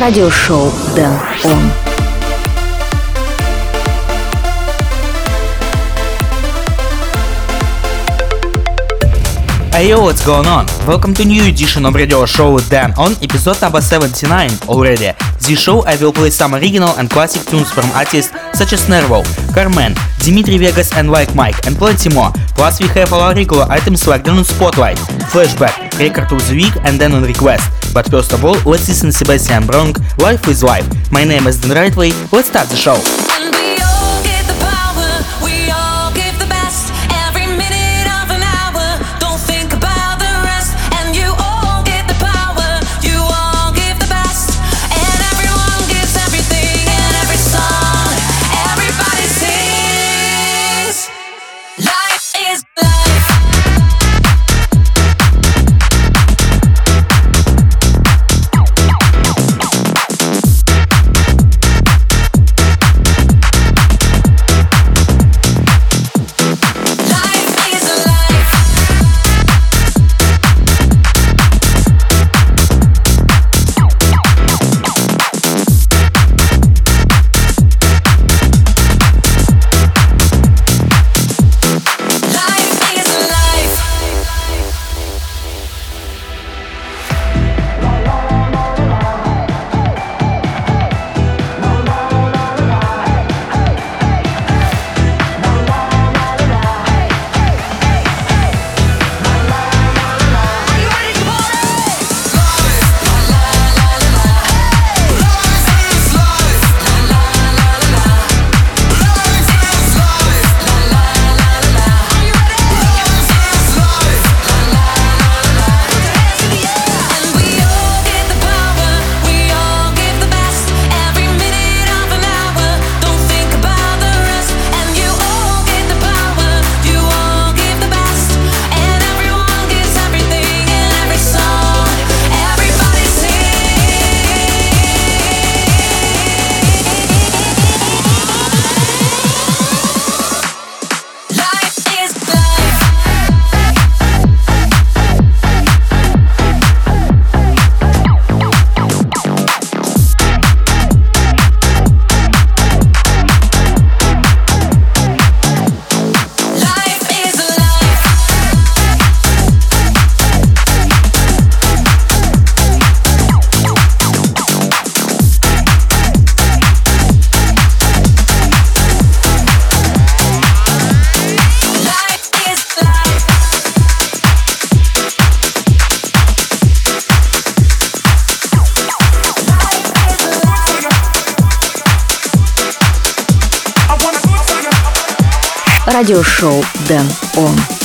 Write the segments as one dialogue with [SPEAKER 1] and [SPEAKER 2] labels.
[SPEAKER 1] радиошоу Дэн Он.
[SPEAKER 2] Hey what's going on? Welcome to new edition of radio show Dan on episode number 79 already. This show I will play some original and classic tunes from artists such as Nervo, Carmen, Dimitri Vegas and Like Mike and plenty more. Plus we have our regular items like the Spotlight, Flashback, Record of the Week and then on request. But first of all, let's listen to Sebastian Bronk, Life is Life. My name is Dan Rightway, let's start the show.
[SPEAKER 1] Радиошоу Дэн Он.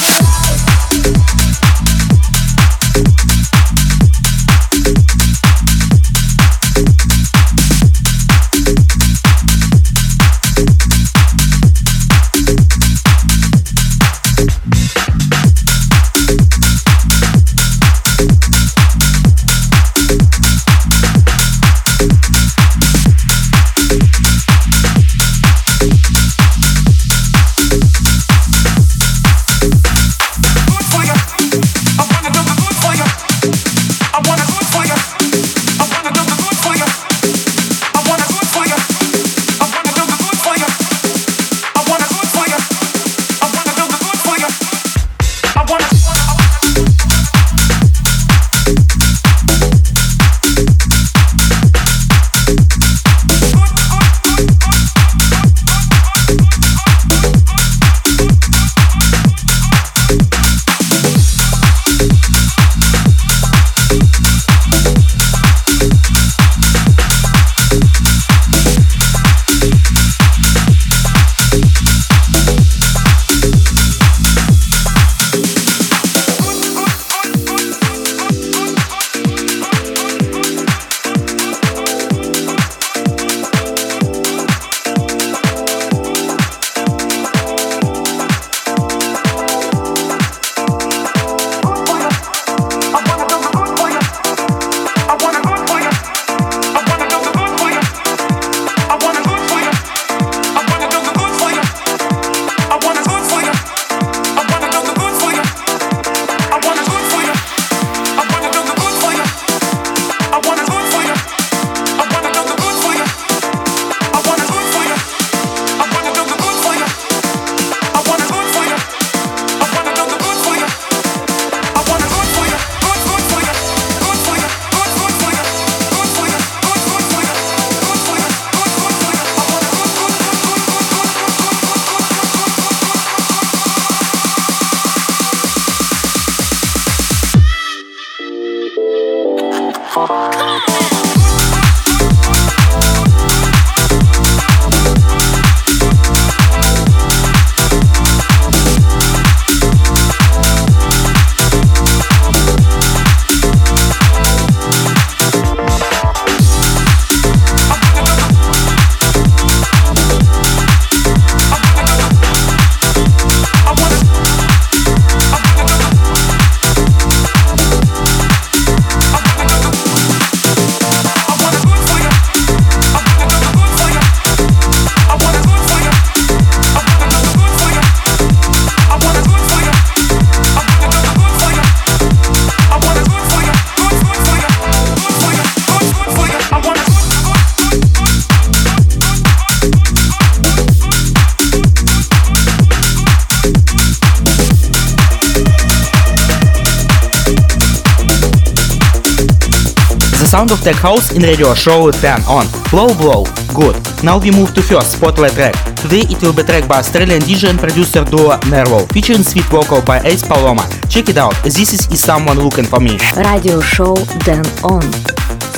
[SPEAKER 3] Sound of Tech House in radio show 10 on. Blow Blow. Good. Now we move to first spotlight track. Today it will be track by Australian DJ and producer duo Nervo, featuring sweet vocal by Ace Paloma. Check it out. This is Is Someone Looking For Me.
[SPEAKER 1] Radio show Dan On.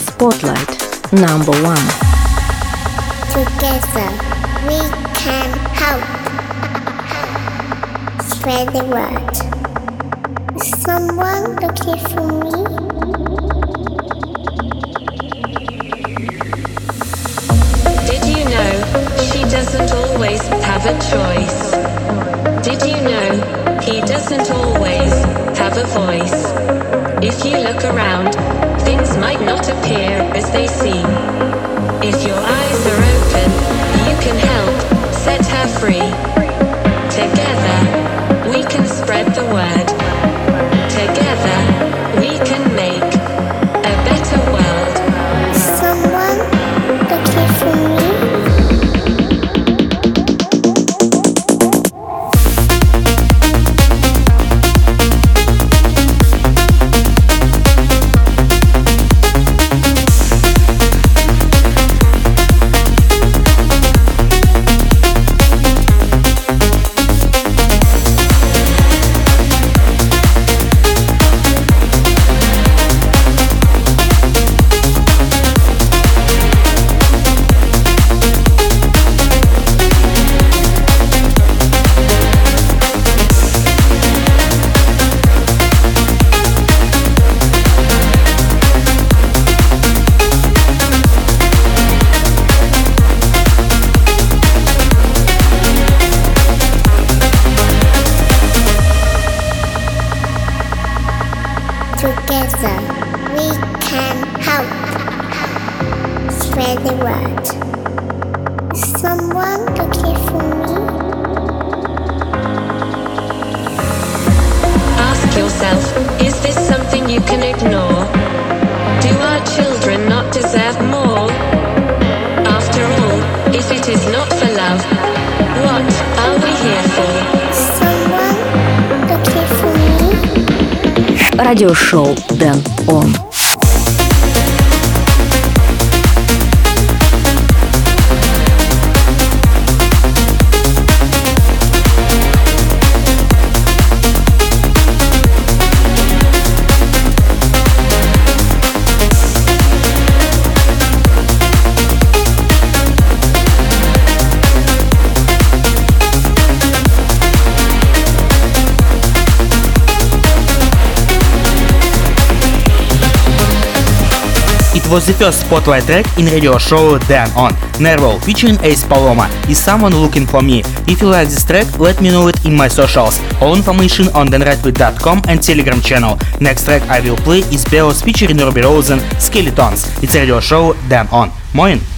[SPEAKER 1] Spotlight. Number one.
[SPEAKER 4] Together we can help spread the word. Someone looking for me?
[SPEAKER 5] Doesn't always have a choice? Did you know he doesn't always have a voice? If you look around, things might not appear as they seem. If your eyes are open, you can help set her free. Together, we can spread the word. It
[SPEAKER 3] was the first spotlight track in radio show Dan On. Nervo featuring Ace Paloma. Is someone looking for me? If you like this track, let me know it in my socials. All information on denrightwith.com and Telegram channel. Next track I will play is Beos featuring Ruby Rosen, Skeletons. It's radio show Dan On. Moin!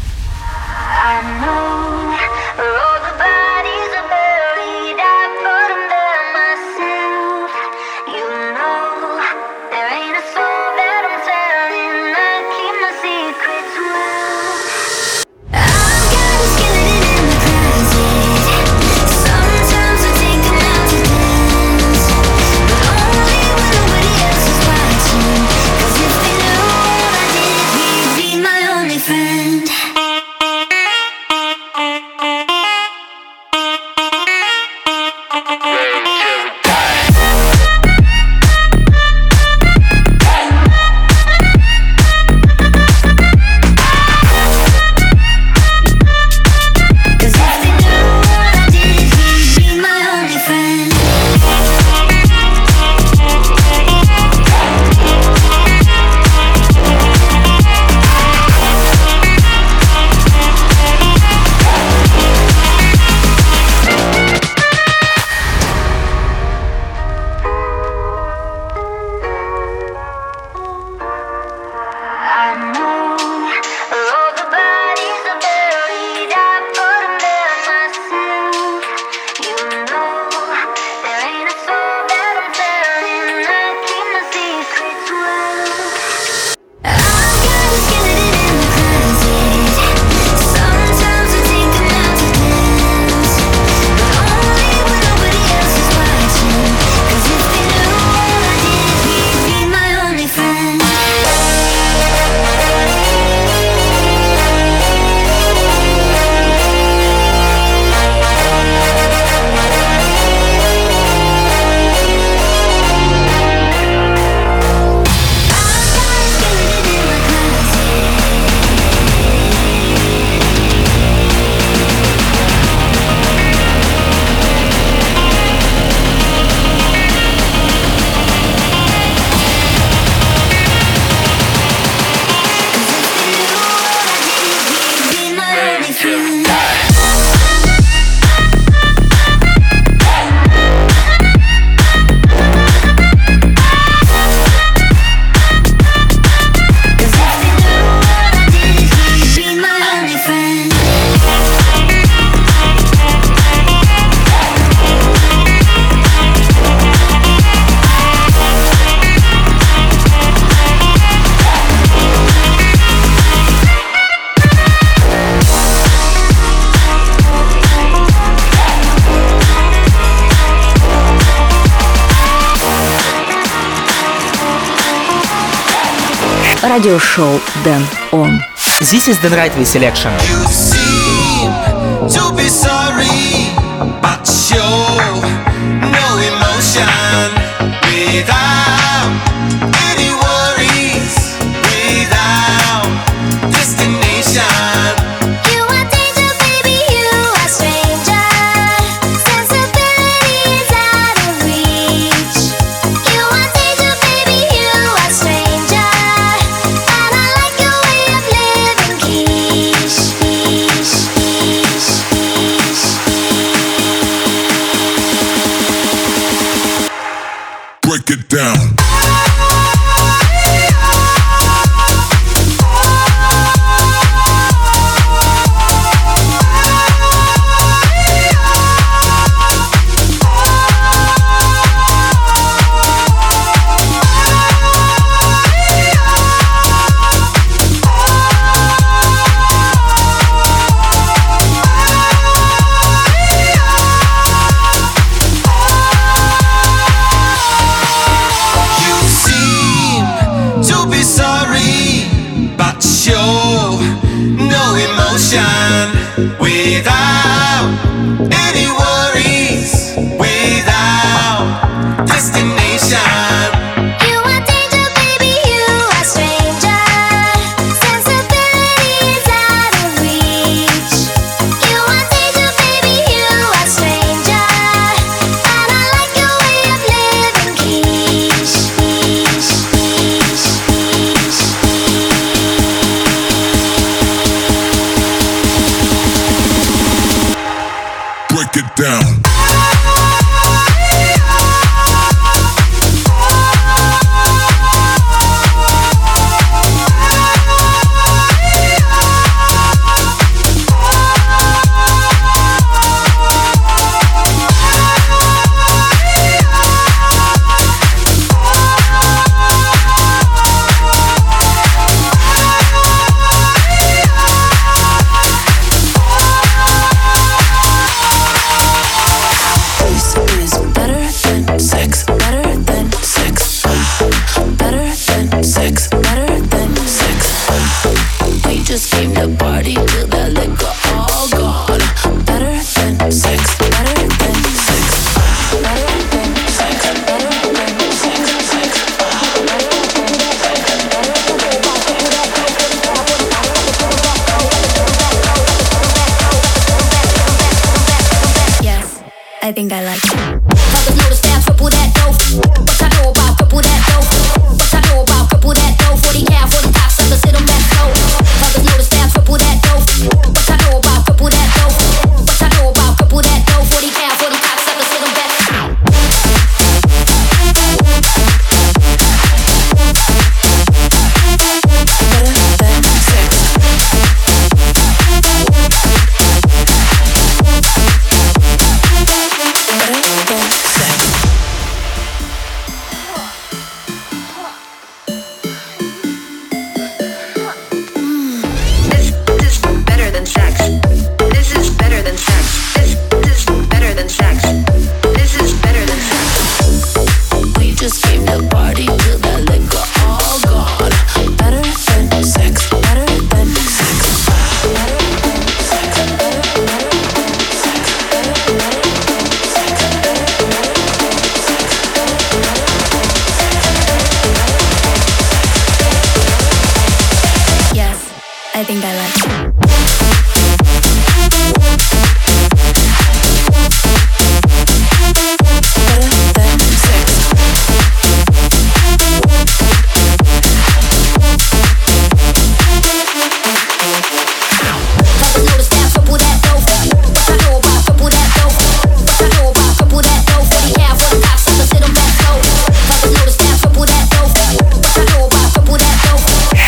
[SPEAKER 1] радиошоу Дэн Он.
[SPEAKER 3] This is the right way selection.
[SPEAKER 6] You
[SPEAKER 7] see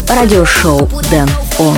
[SPEAKER 1] радиошоу Дэн Он.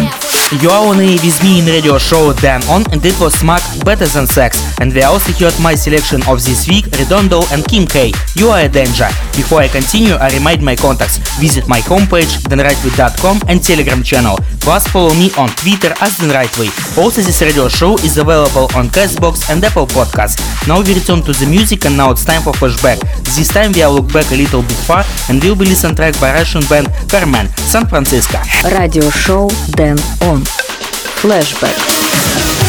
[SPEAKER 3] You are only with me in radio show Dan On and it was Smack Better Than Sex and we also heard my selection of this week Redondo and Kim K. You are a danger. Before I continue, I remind my contacts. Visit my homepage thenrightway.com and telegram channel. Plus follow me on Twitter as thenrightway. Also this radio show is available on Castbox and Apple Podcasts. Now we return to the music and now it's time for flashback. This time we are look back a little bit far and we'll be listen track by Russian band Carmen, San Francisco.
[SPEAKER 8] Radio show Dan On. Flashback.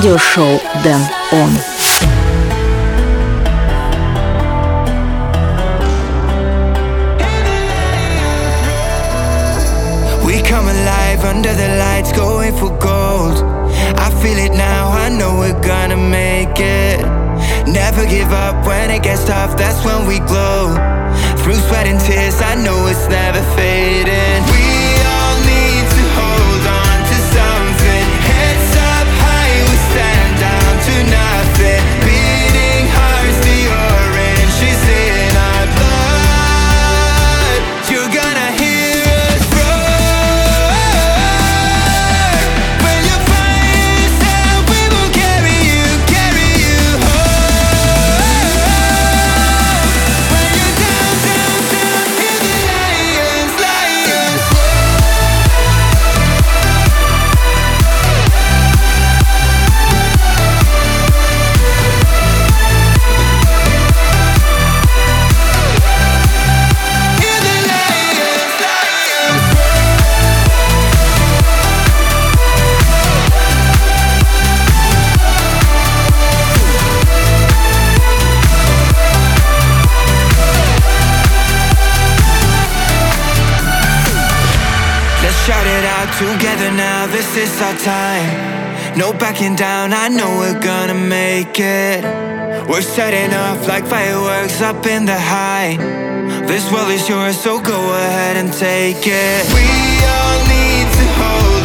[SPEAKER 1] радиошоу Дэн Он.
[SPEAKER 6] Under the lights, going for gold. I feel it now, I know we're gonna make it. Never give up when it gets tough, that's when we glow. Through sweat and tears, I know it's never fading. This is our time. No backing down, I know we're gonna make it. We're setting off like fireworks up in the high. This world is yours, so go ahead and take it. We all need to hold.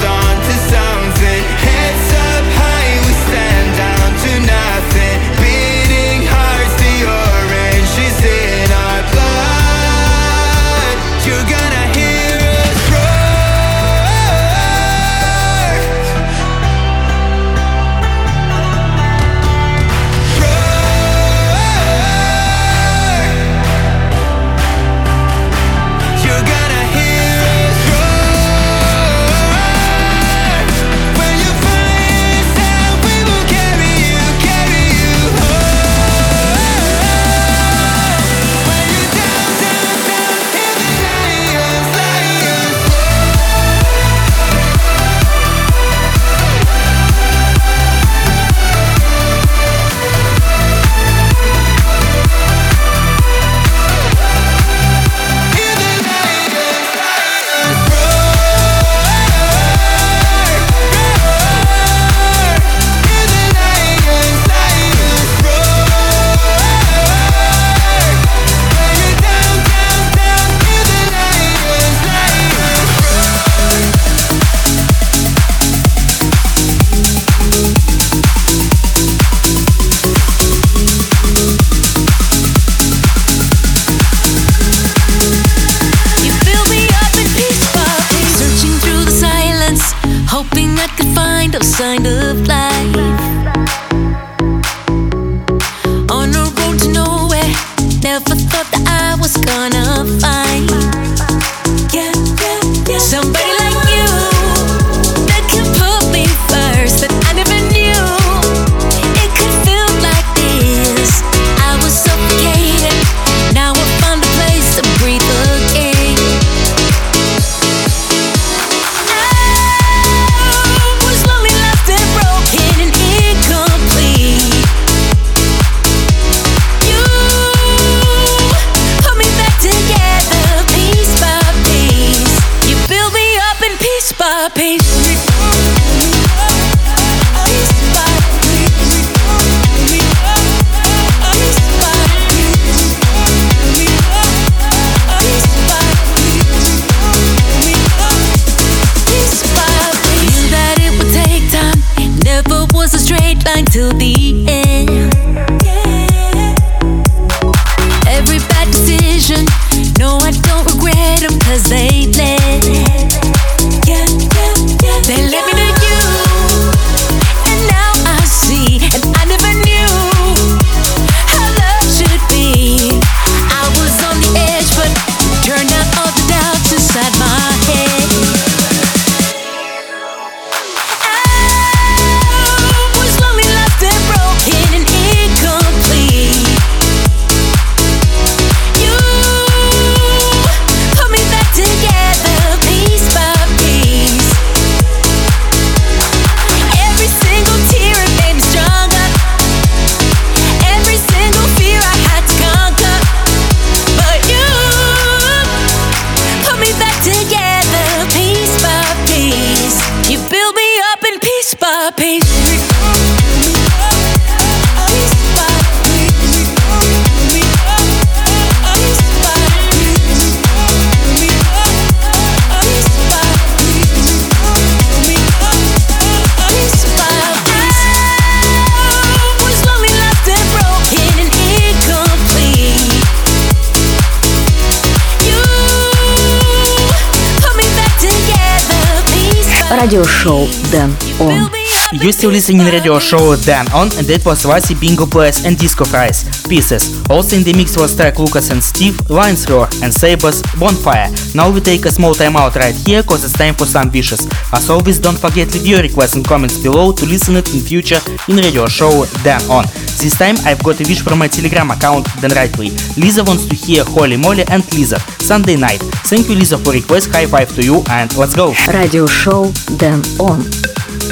[SPEAKER 1] радиошоу Дэн Он.
[SPEAKER 3] You're still listening radio show Dan On and that was Vasi Bingo Players and Disco Fries, Pieces. Also in the mix was track Lucas and Steve, Lions Roar and Sabers, Bonfire. Now we take a small time out right here cause it's time for some wishes. As always don't forget leave your requests and comments below to listen it in future in radio show Dan On. This time I've got a wish from my telegram account Dan Rightway. Lisa wants to hear Holy Molly and Lisa Sunday night. Thank you Lisa for request, high five to you and let's go!
[SPEAKER 4] Radio show Dan On.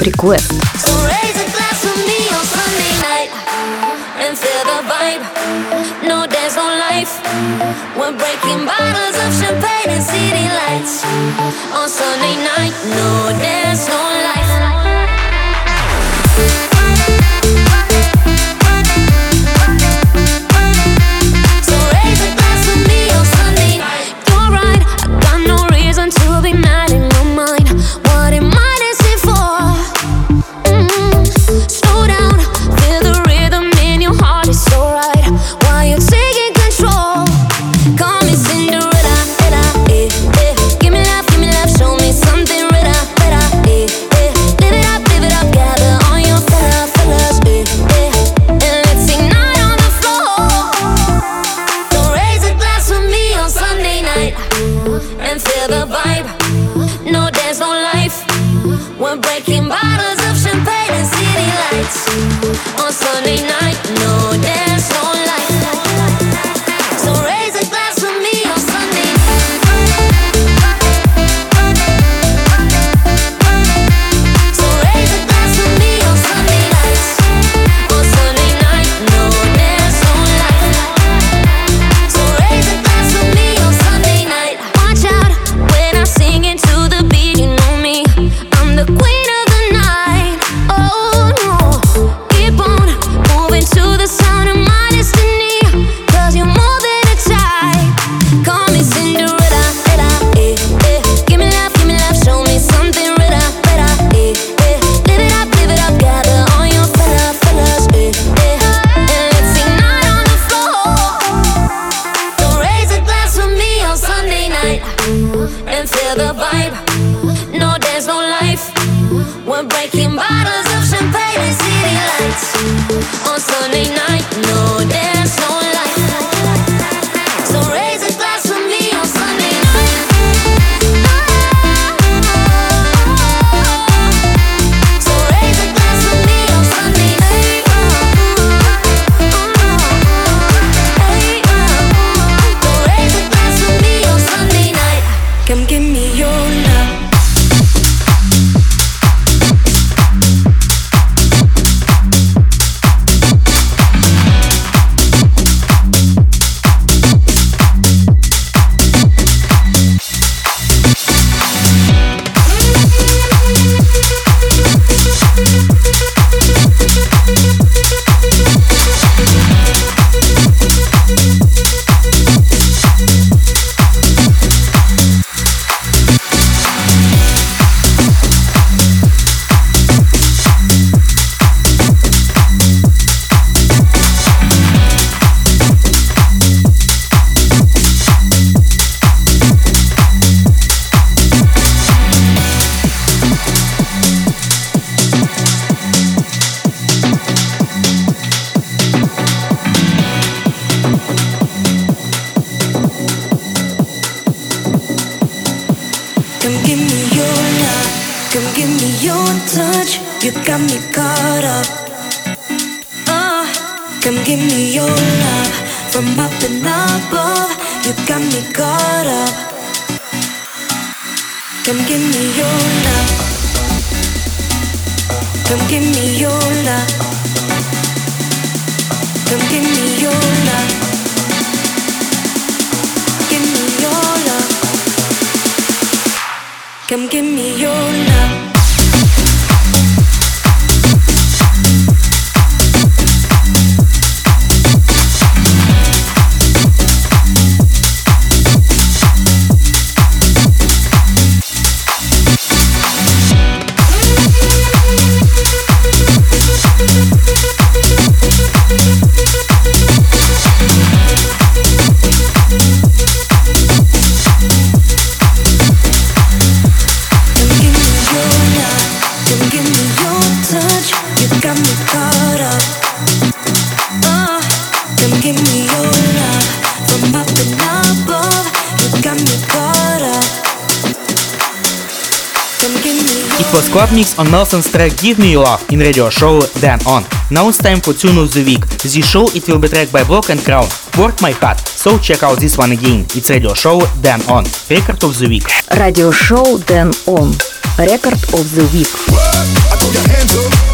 [SPEAKER 4] Request. So raise a glass for me on Sunday night and feel the vibe. No, life. We're breaking bottles of champagne and city lights on Sunday night. No, dance. Sunday night.
[SPEAKER 3] mix on Nelson's track Give Me Your Love in radio show Dan On. Now it's time for Tune of the Week. This show it will be tracked by Block and Crown. Work My Heart. So check out this one again. It's radio show Dan On. Record of the Week.
[SPEAKER 8] Radio show Dan On. Record of the Week.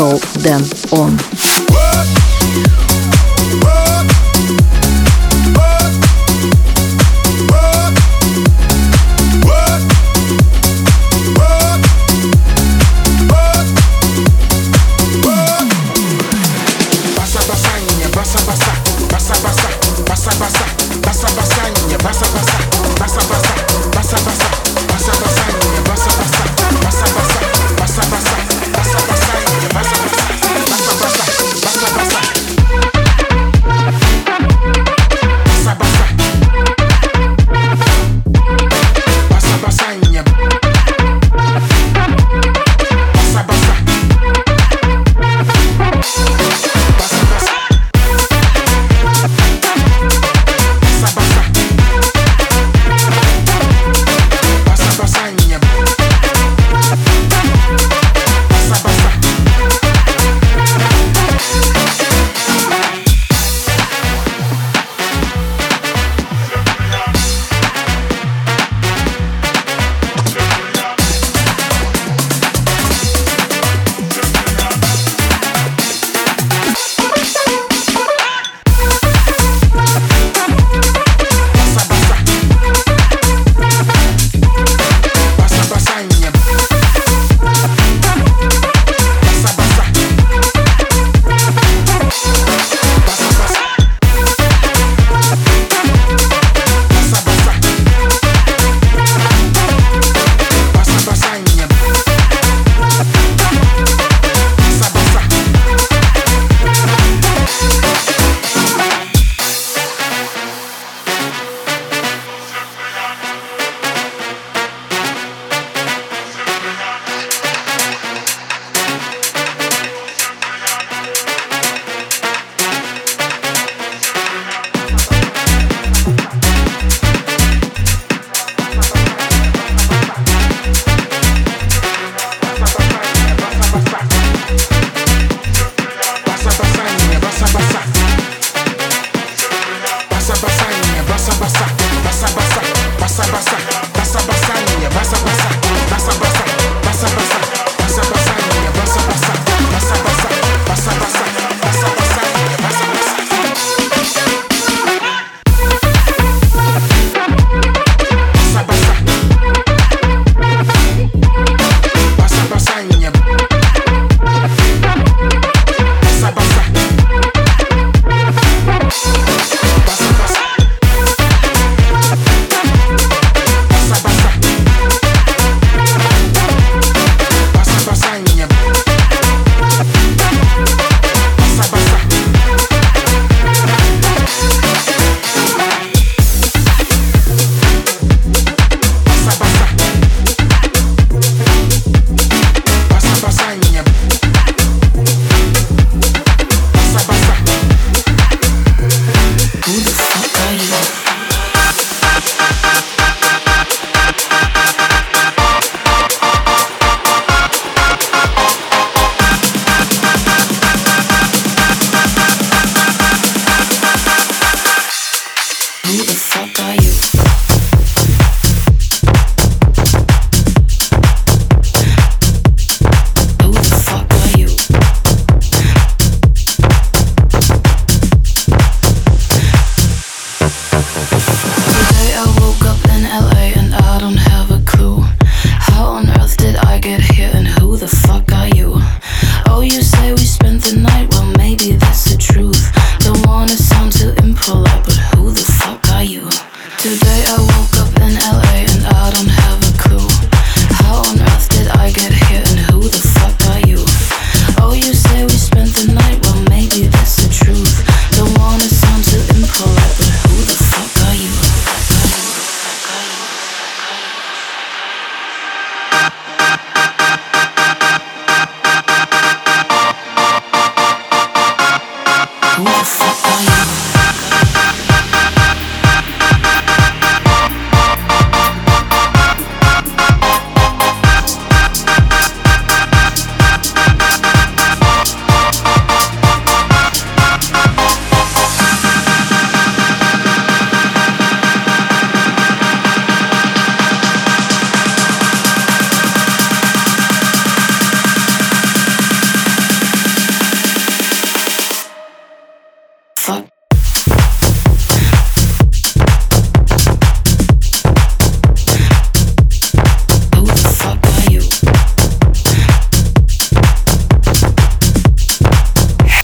[SPEAKER 8] шоу Дэн Он.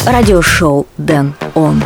[SPEAKER 7] Радиошоу Дэн Он.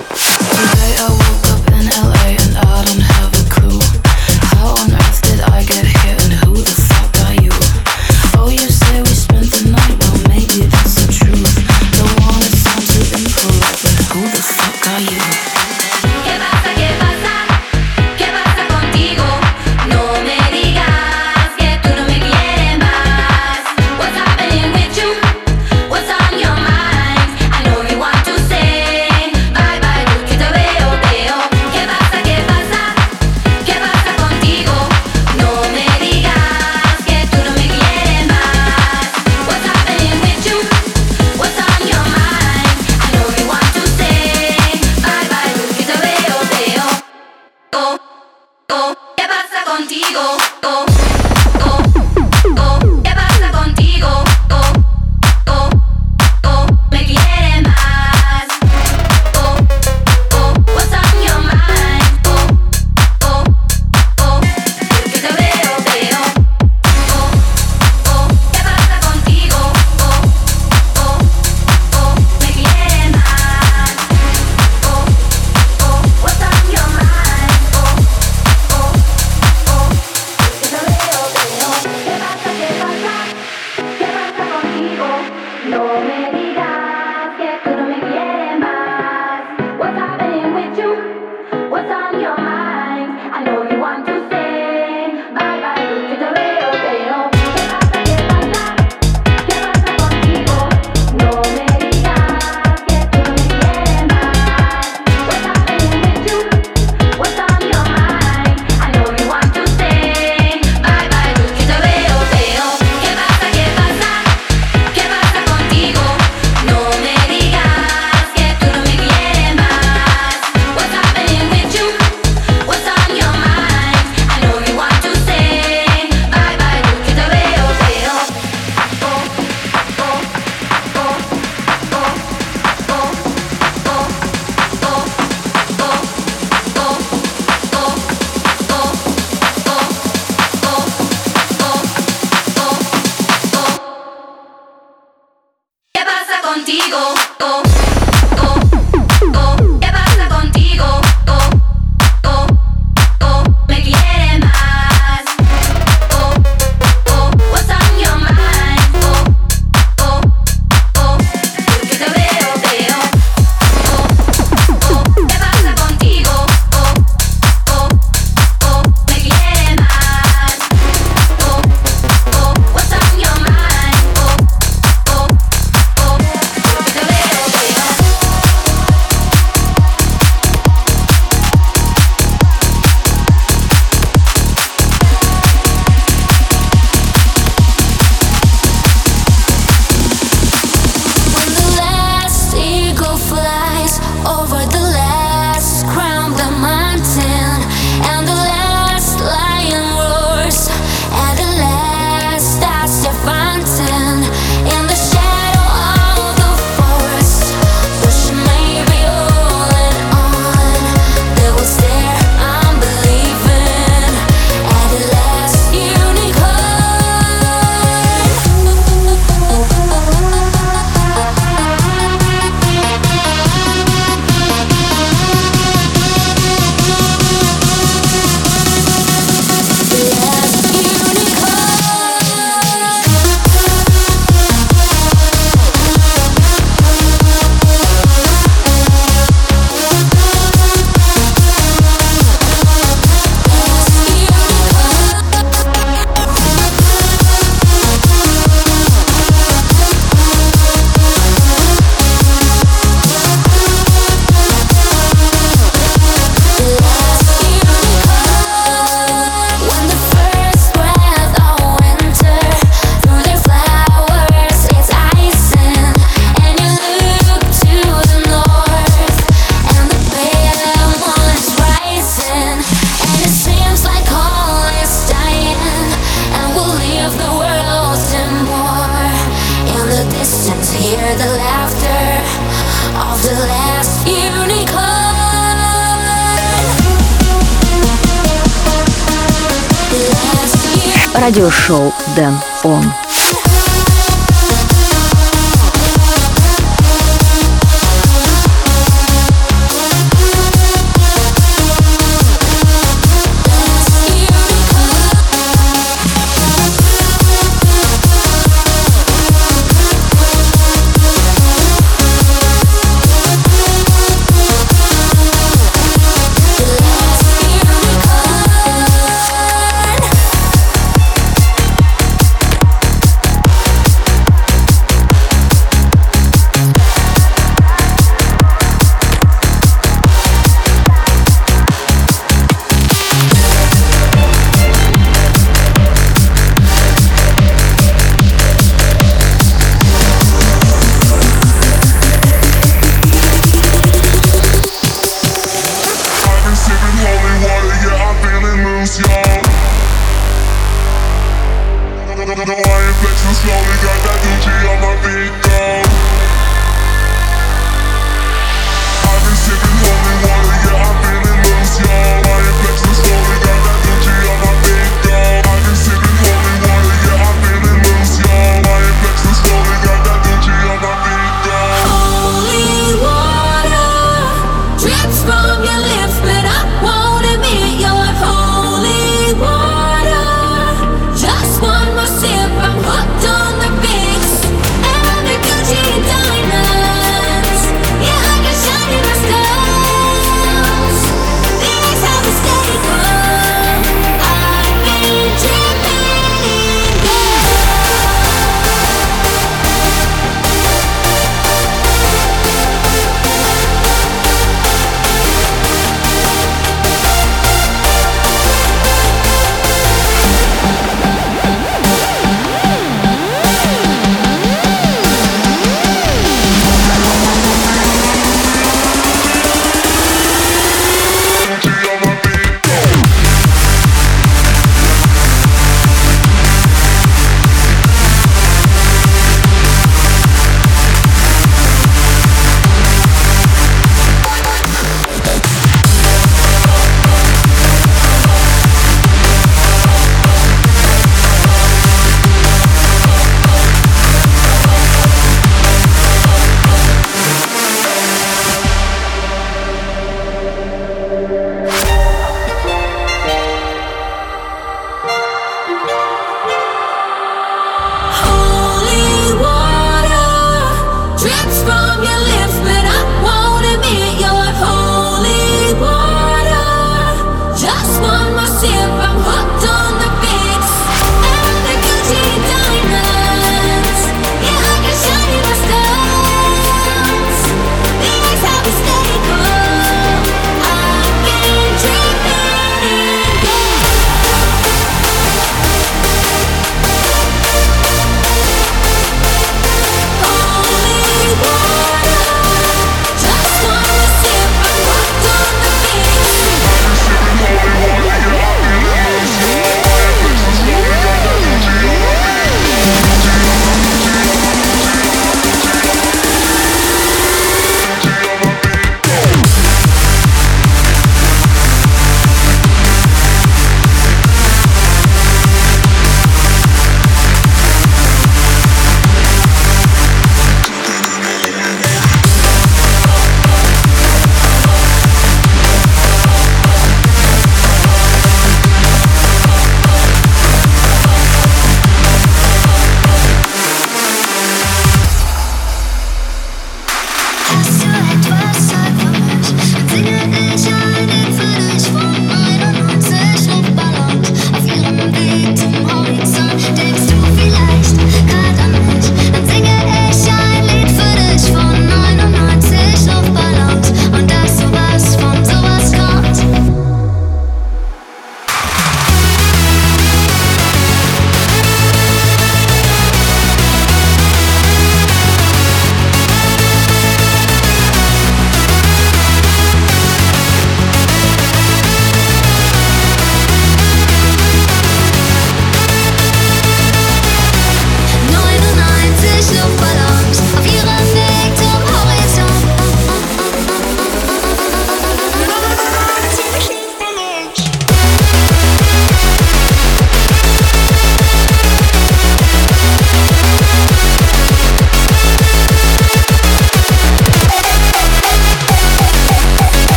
[SPEAKER 7] Радиошоу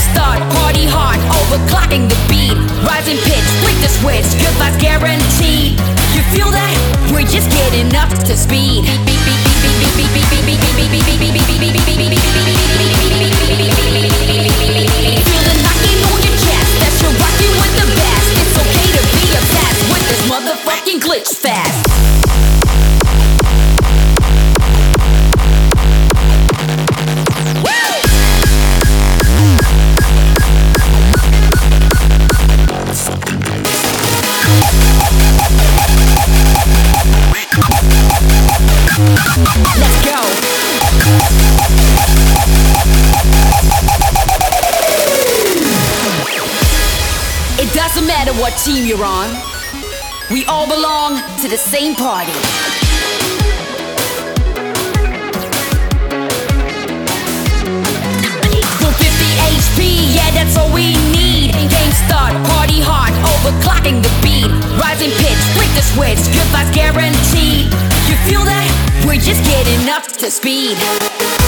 [SPEAKER 9] Start, party hard, overclocking the beat. Rising pitch, flick the switch, good vibes guaranteed. You feel that? We're just getting up to speed. Let's go. It doesn't matter what team you're on. We all belong to the same party. Full 50 HP, yeah, that's all we need. Game start, party hard, overclocking the beat. Rising pitch, flick the switch, good vibes guaranteed. You feel that? We're just getting up to speed.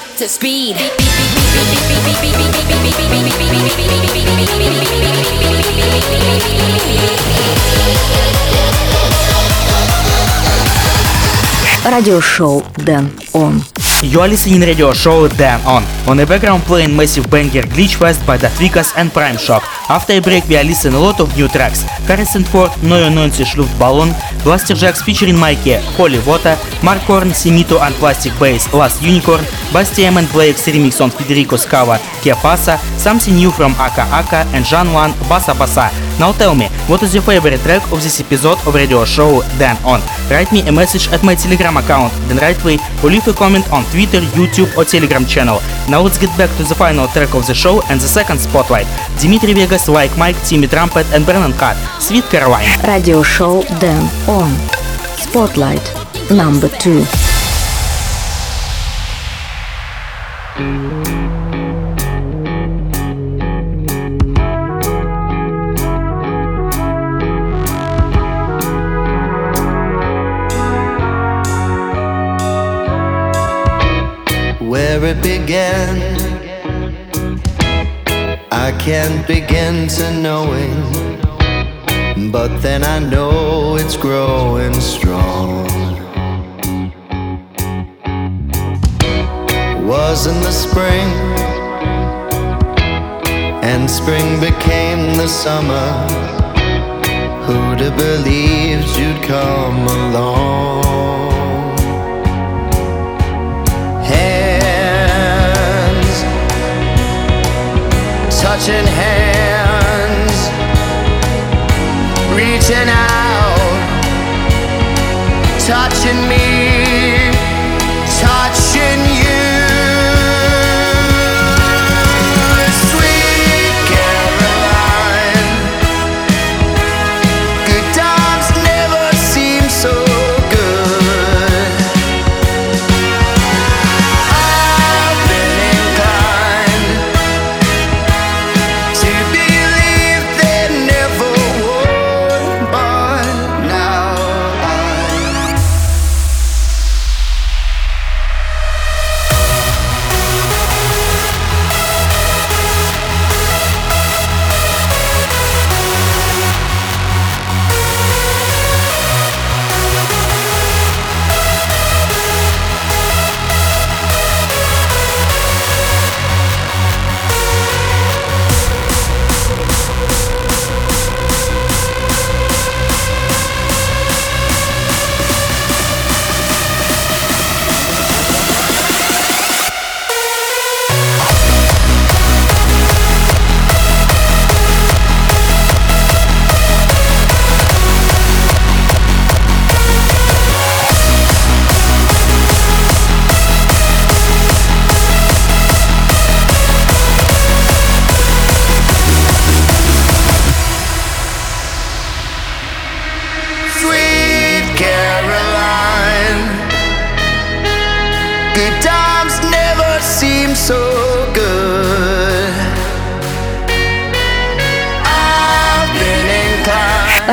[SPEAKER 9] up to speed.
[SPEAKER 1] On. Дэн Он.
[SPEAKER 3] You are listening radio show Dan On. On the background playing massive banger Glitch Fest by Datvikas and Prime Shock. After a break we are listening a lot of new tracks. Harrison Ford, Neue 90 Luftballon, Blaster Jacks featuring Mikey, Holy Water, Mark Horn, Simito and Plastic Bass, Last Unicorn, Bastiem and Blake's remix on Federico Scavo, Kia Pasa, something new from Aka Aka and Jean Wan, Basa Basa. Now tell me, what is your favorite track of this episode of radio show Dan On? Write me a message at my Telegram account, Dan Rightway, or leave a comment on Twitter, YouTube or Telegram channel. Now let's get back to the final track of the show and the second spotlight. Dimitri Vegas, Like Mike, Timmy Trumpet and Brennan Cut, Sweet Caroline.
[SPEAKER 1] Radio show Dan On. Spotlight number two.
[SPEAKER 6] Where it began. I can't begin to knowing, but then I know it's growing strong. Was in the spring, and spring became the summer. Who'd have believed you'd come along? Touching hands, reaching out, touching me,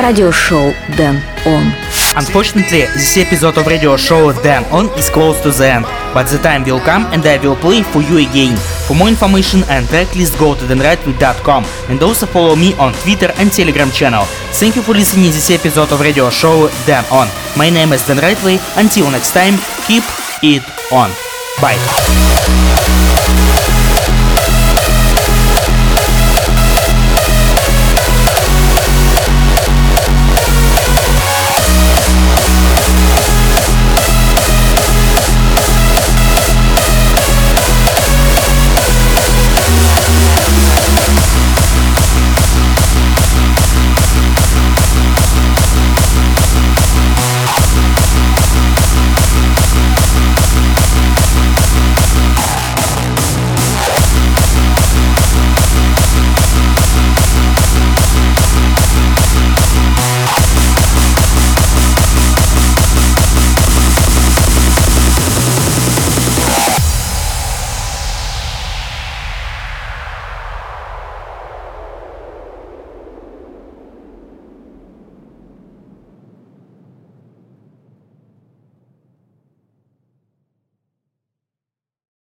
[SPEAKER 6] Radio
[SPEAKER 1] Show Dan On.
[SPEAKER 3] Unfortunately, this episode of radio show Dan On is close to the end, but the time will come and I will play for you again. For more information and tracklist, go to danrightway.com and also follow me on Twitter and Telegram channel. Thank you for listening this episode of radio show Dan On. My name is Dan Rightway. Until next time, keep it on. Bye.